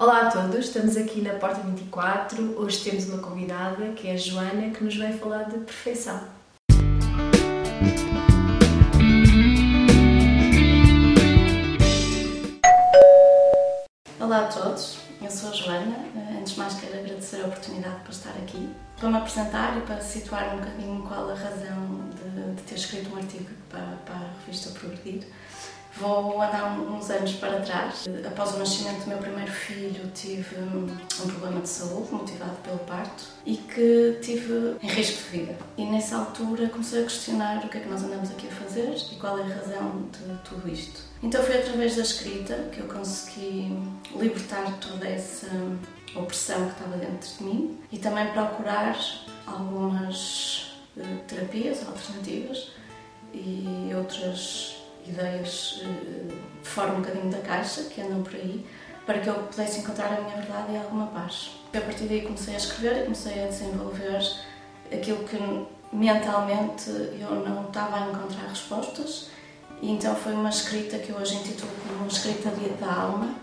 Olá a todos, estamos aqui na Porta 24. Hoje temos uma convidada que é a Joana que nos vem falar de perfeição. Olá a todos, eu sou a Joana. Antes de mais, quero agradecer a oportunidade por estar aqui, para me apresentar e para situar um bocadinho qual a razão de, de ter escrito um artigo para, para a revista Progredir. Vou andar uns anos para trás. Após o nascimento do meu primeiro filho, tive um problema de saúde motivado pelo parto e que tive em risco de vida. E nessa altura comecei a questionar o que é que nós andamos aqui a fazer e qual é a razão de tudo isto. Então foi através da escrita que eu consegui libertar toda essa opressão que estava dentro de mim e também procurar algumas eh, terapias alternativas e outras ideias uh, fora um bocadinho da caixa, que andam por aí, para que eu pudesse encontrar a minha verdade e alguma paz. A partir daí comecei a escrever e comecei a desenvolver aquilo que mentalmente eu não estava a encontrar respostas e então foi uma escrita que eu hoje intitulo como uma escrita da alma,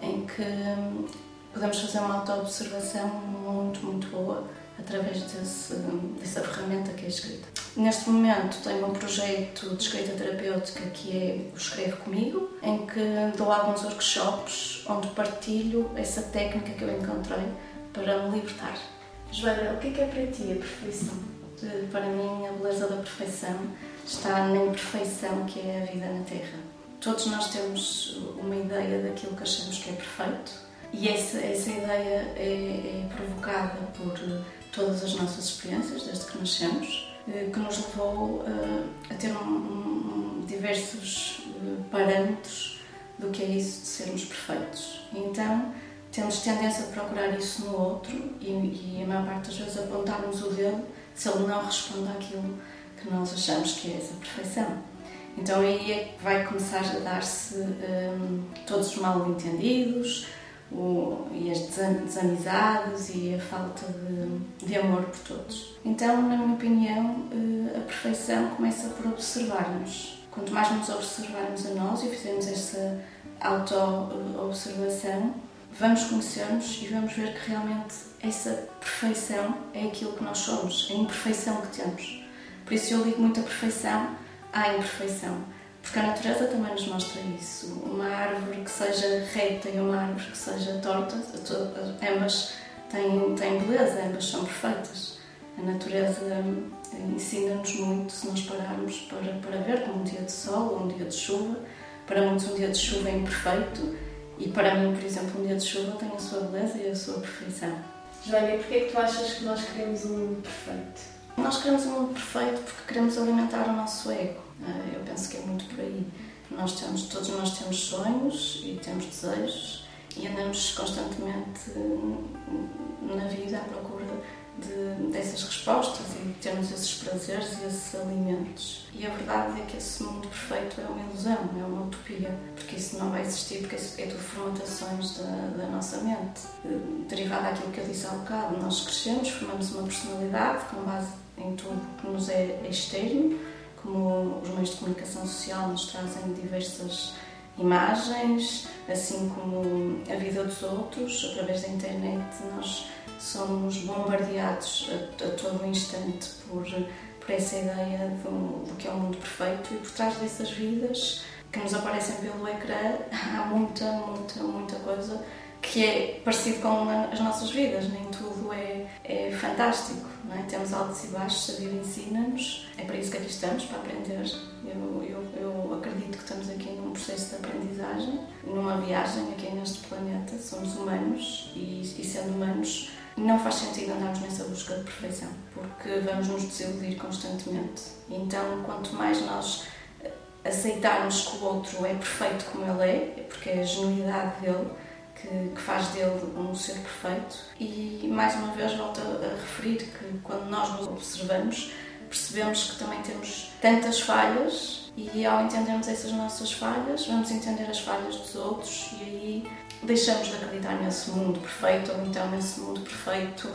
em que hum, podemos fazer uma auto-observação muito, muito boa através desse, dessa ferramenta que é escrita. Neste momento tenho um projeto de escrita terapêutica que é o Escreve Comigo, em que dou alguns workshops onde partilho essa técnica que eu encontrei para me libertar. Joana, o que é, que é para ti a perfeição? Para mim, a beleza da perfeição está na imperfeição que é a vida na Terra. Todos nós temos uma ideia daquilo que achamos que é perfeito e essa, essa ideia é, é provocada por todas as nossas experiências desde que nascemos que nos levou eh, a ter um, um, diversos eh, parâmetros do que é isso de sermos perfeitos. Então, temos tendência a procurar isso no outro e, e a maior parte das vezes apontarmos o dedo se ele não responde àquilo que nós achamos que é essa perfeição. Então aí é que vai começar a dar-se um, todos os mal entendidos, o, e as desamizades e a falta de, de, amor por todos. Então, na minha opinião, eh, a perfeição começa por observar-nos. Quanto mais nos observarmos a nós e fizermos esta auto-observação, vamos conhecer-nos e vamos ver que realmente essa perfeição é aquilo que nós somos, a imperfeição que temos. Por isso eu ligo muito a perfeição à imperfeição porque a natureza também nos mostra isso. Uma árvore que seja reta e uma árvore que seja torta, ambas têm, têm beleza, ambas são perfeitas. A natureza eh, ensina-nos muito se nós pararmos para, para ver como um dia de sol ou um dia de chuva. Para muitos, um dia de chuva é imperfeito e para mim, por exemplo, um dia de chuva tem a sua beleza e a sua perfeição. Joana, e porquê é que tu achas que nós queremos um mundo perfeito? Nós queremos um mundo perfeito porque queremos alimentar o nosso ego. Eh, eu penso que é muito por aí. Nós temos, todos nós temos sonhos e temos desejos e andamos constantemente na vida à procura de, dessas respostas e termos esses prazeres e esses alimentos. E a verdade é que esse mundo perfeito é uma ilusão, é uma utopia, porque isso não vai existir, porque é tudo formatações da, da nossa mente. Eh, derivado daquilo que eu disse há bocado, nós crescemos, formamos uma personalidade com base em tudo que nos é externo como os meios de comunicação social nos trazem diversas imagens, assim como a vida dos outros, através da internet, nós somos bombardeados a, a todo instante por, por essa ideia do, do que é o um mundo perfeito e por trás dessas vidas que nos aparecem pelo ecrã há muita, muita, muita coisa que é parecido com as nossas vidas, nem tudo é, é fantástico. É? Temos altos e baixos, a vida ensina-nos, é para isso que aqui estamos, para aprender. Eu, eu, eu acredito que estamos aqui num processo de aprendizagem, numa viagem aqui neste planeta. Somos humanos e, e sendo humanos, não faz sentido andarmos nessa busca de perfeição, porque vamos nos desiludir constantemente. Então, quanto mais nós aceitarmos que o outro é perfeito como ele é, porque é a genuidade dele, que, que, faz dele um ser perfeito. E mais uma vez volto a, a referir que quando nós nos observamos, percebemos que também temos tantas falhas e ao entendermos essas nossas falhas, vamos entender as falhas dos outros e aí deixamos de acreditar nesse mundo perfeito ou então nesse mundo perfeito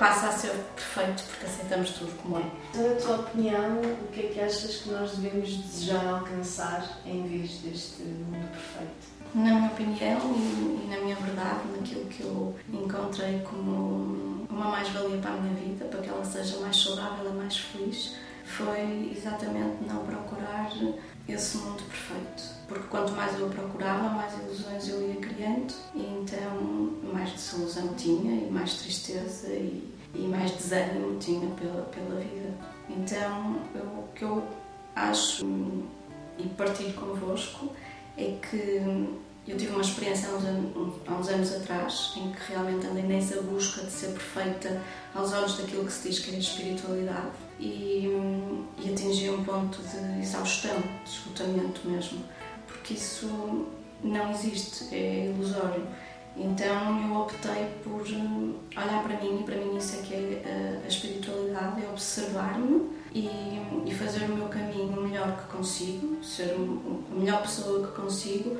passa a ser perfeito porque aceitamos tudo como é. Na tua opinião, o que é que achas que nós devemos desejar alcançar em vez deste mundo perfeito? Na minha opinião e, na minha verdade, naquilo encontrei como uma mais-valia para a minha vida, para que ela seja mais saudável e mais feliz, foi exatamente não procurar esse mundo perfeito. Porque quanto mais eu procurava, mais ilusões eu ia criando, e então mais desilusão tinha, e mais tristeza, e, e mais desânimo tinha pela, pela vida. Então, eu, o que eu acho e partilho convosco é que eu tive uma experiência há uns, anos, há uns, anos, atrás em que realmente andei nessa busca de ser perfeita aos olhos daquilo que se diz que é a espiritualidade e, e atingi um ponto de exaustão, de esgotamento mesmo, porque isso não existe, é ilusório. Então eu optei por olhar para mim e para mim isso é que é a, espiritualidade, é observar-me e, e, fazer o meu caminho o melhor que consigo, ser a melhor pessoa que consigo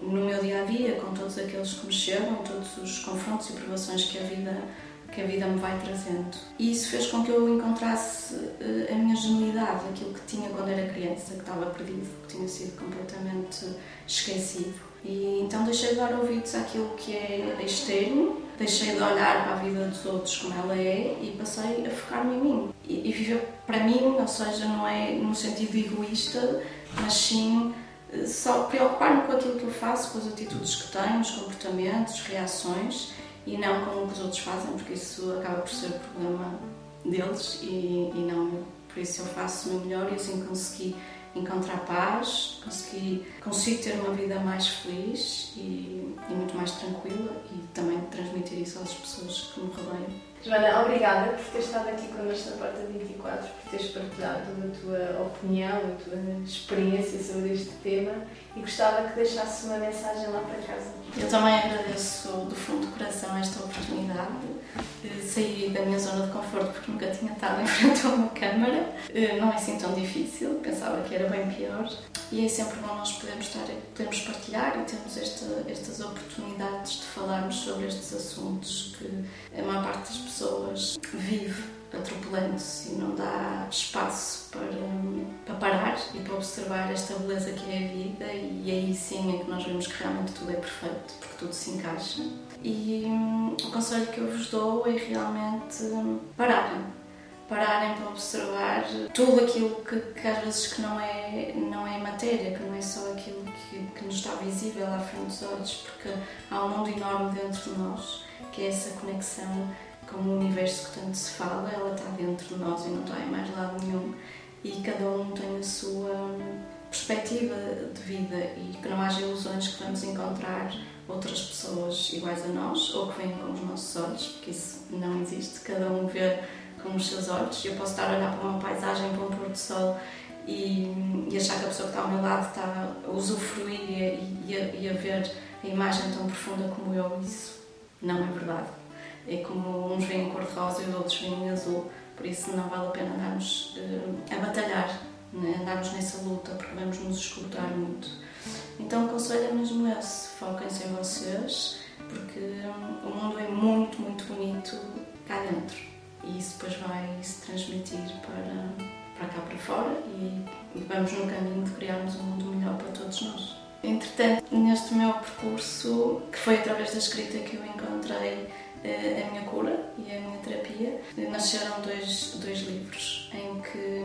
no meu dia a dia, com todos aqueles que me chegam, todos os confrontos e provações que a vida que a vida me vai trazendo. E isso fez com que eu encontrasse uh, a minha genuidade, aquilo que tinha quando era criança, que estava perdido, que tinha sido completamente esquecido. E então deixei de dar ouvidos àquilo que é externo, deixei de olhar para a vida dos outros como ela é e passei a focar-me em mim. E, e viver para mim, ou seja, não é no sentido egoísta, mas sim eh, só preocupar-me com aquilo que eu faço, com as atitudes que tenho, os comportamentos, reações e não com o que os outros fazem, porque isso acaba por ser o problema deles e, e não eu. Por isso eu faço o meu melhor e assim consegui encontrar paz, consegui, consigo ter uma vida mais feliz e, e muito mais tranquila e também transmitir isso às pessoas que me rodeiam. Joana, obrigada por ter estado aqui connosco na Porta 24, por teres partilhado a tua opinião, a tua experiência sobre este tema e gostava que deixasse uma mensagem lá para casa. Eu também agradeço do fundo do coração esta oportunidade de sair da minha zona de conforto porque nunca tinha estado em frente a uma câmara. Eh, não é assim tão difícil, pensava que era bem pior. E é sempre bom nós podermos, estar, podermos partilhar e termos esta, estas oportunidades de falarmos sobre estes assuntos que a maior parte atropelando-se e não dá espaço para, para parar e para observar esta beleza que é a vida e aí sim é que nós vemos que realmente tudo é perfeito, porque tudo se encaixa. E hum, o conselho que eu vos dou é realmente hum, pararem. Pararem para observar tudo aquilo que, que, às vezes que não é, não é matéria, que não é só aquilo que, que nos está visível à frente dos olhos, porque há um mundo enorme dentro de nós, que é essa conexão como o universo que tanto se fala, ela está dentro de nós e não está em mais lado nenhum. E cada um tem a sua perspectiva de vida e que não haja ilusões que vamos encontrar outras pessoas iguais a nós ou que venham com os nossos olhos, porque isso não existe. Cada um vê com os seus olhos. Eu posso estar a olhar para uma paisagem, para um pôr do sol e, e achar que a pessoa que está ao meu lado está a usufruir e, e, a, e a ver a imagem tão profunda como eu. Isso não é verdade é como uns vêm cor-de-rosa e os outros vêm em azul, por isso não vale a pena andarmos uh, a batalhar, né? andarmos nessa luta, porque vamos nos escutar muito. Então o conselho é mesmo esse, foquem-se em vocês, porque um, o mundo é muito, muito bonito cá dentro e isso depois vai se transmitir para, para cá para fora e vamos no caminho de criarmos um mundo melhor para todos nós. Entretanto, neste meu percurso, que foi através da escrita que eu encontrei a minha cura e a minha terapia, nasceram dois, dois livros em que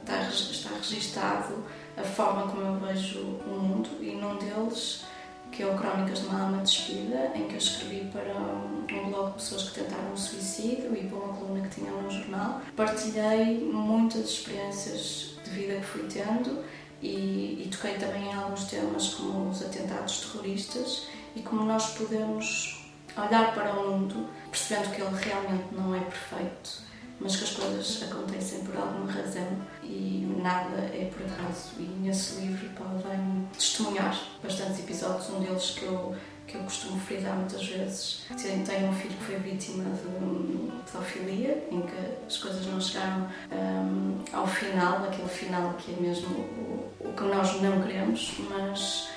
está, está registado a forma como eu vejo o mundo e num deles que é o Crónicas de uma Alma Despida, em que eu escrevi para um, blog de pessoas que tentaram o suicídio e para uma coluna que tinha no jornal. Partilhei muitas experiências de vida que fui tendo e, e toquei também em alguns temas como os atentados terroristas e como nós podemos olhar para o mundo percebendo que ele realmente não é perfeito, mas que as coisas acontecem por alguma razão e nada é por acaso. E nesse livro podem testemunhar bastantes episódios, um deles que eu que eu costumo frisar muitas vezes. Tenho um filho que foi vítima de pedofilia, em que as coisas não chegaram um, ao final, aquele final que é mesmo o, o que nós não queremos, mas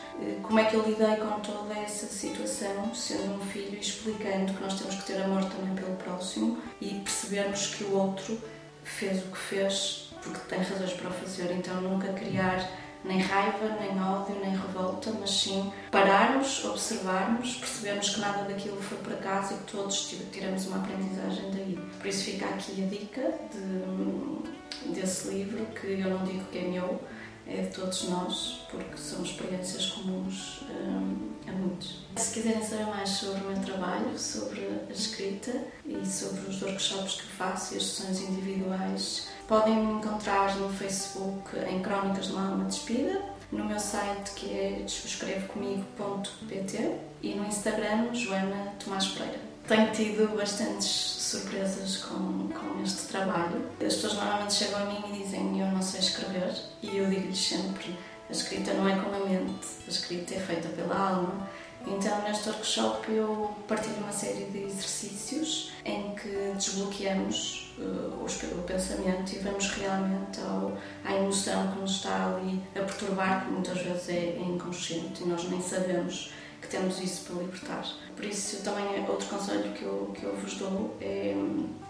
como é que eu lidei com toda essa situação, sendo um filho, explicando que nós temos que ter amor também pelo próximo e percebermos que o outro fez o que fez porque tem razões para o fazer, então nunca criar nem raiva, nem ódio, nem revolta, mas sim pararmos, observarmos, percebermos que nada daquilo foi por acaso e que todos tiramos uma aprendizagem daí. Por isso fica aqui a dica de, desse livro, que eu não digo que é meu, é de todos nós, porque são experiências comuns um, a muitos. Se quiserem saber mais sobre o meu trabalho, sobre a escrita e sobre os workshops que faço e as sessões individuais, podem me encontrar no Facebook em Crónicas de uma Alma Despida, no meu site que é escrevecomigo.pt e no Instagram Joana Tomás Pereira. Tenho tido bastantes surpresas com, com este trabalho. As pessoas normalmente chegam a mim e dizem eu não sei escrever e eu digo-lhes sempre a escrita não é com a mente, a escrita é feita pela alma. Então, neste workshop, eu partilho uma série de exercícios em que desbloqueamos uh, o pensamento e vamos realmente ao, à emoção que nos está ali a perturbar, que muitas vezes é inconsciente e nós nem sabemos que temos isso para libertar. Por isso, também outro conselho que eu, que eu vos dou é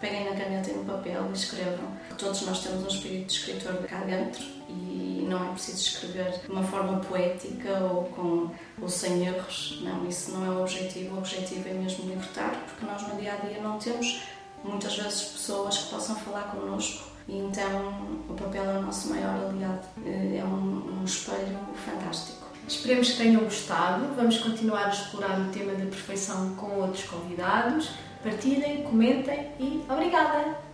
peguem na caneta e no papel e escrevam. Todos nós temos um espírito de escritor cá dentro e não é preciso escrever de uma forma poética ou, com, ou sem erros. Não, isso não é o objetivo. O objetivo é mesmo libertar, porque nós no dia a dia não temos muitas vezes pessoas que possam falar connosco e então o papel é o nosso maior aliado. É um, um espelho fantástico. Esperemos que tenham gostado. Vamos continuar a explorar o tema da perfeição com outros convidados. Partilhem, comentem e obrigada!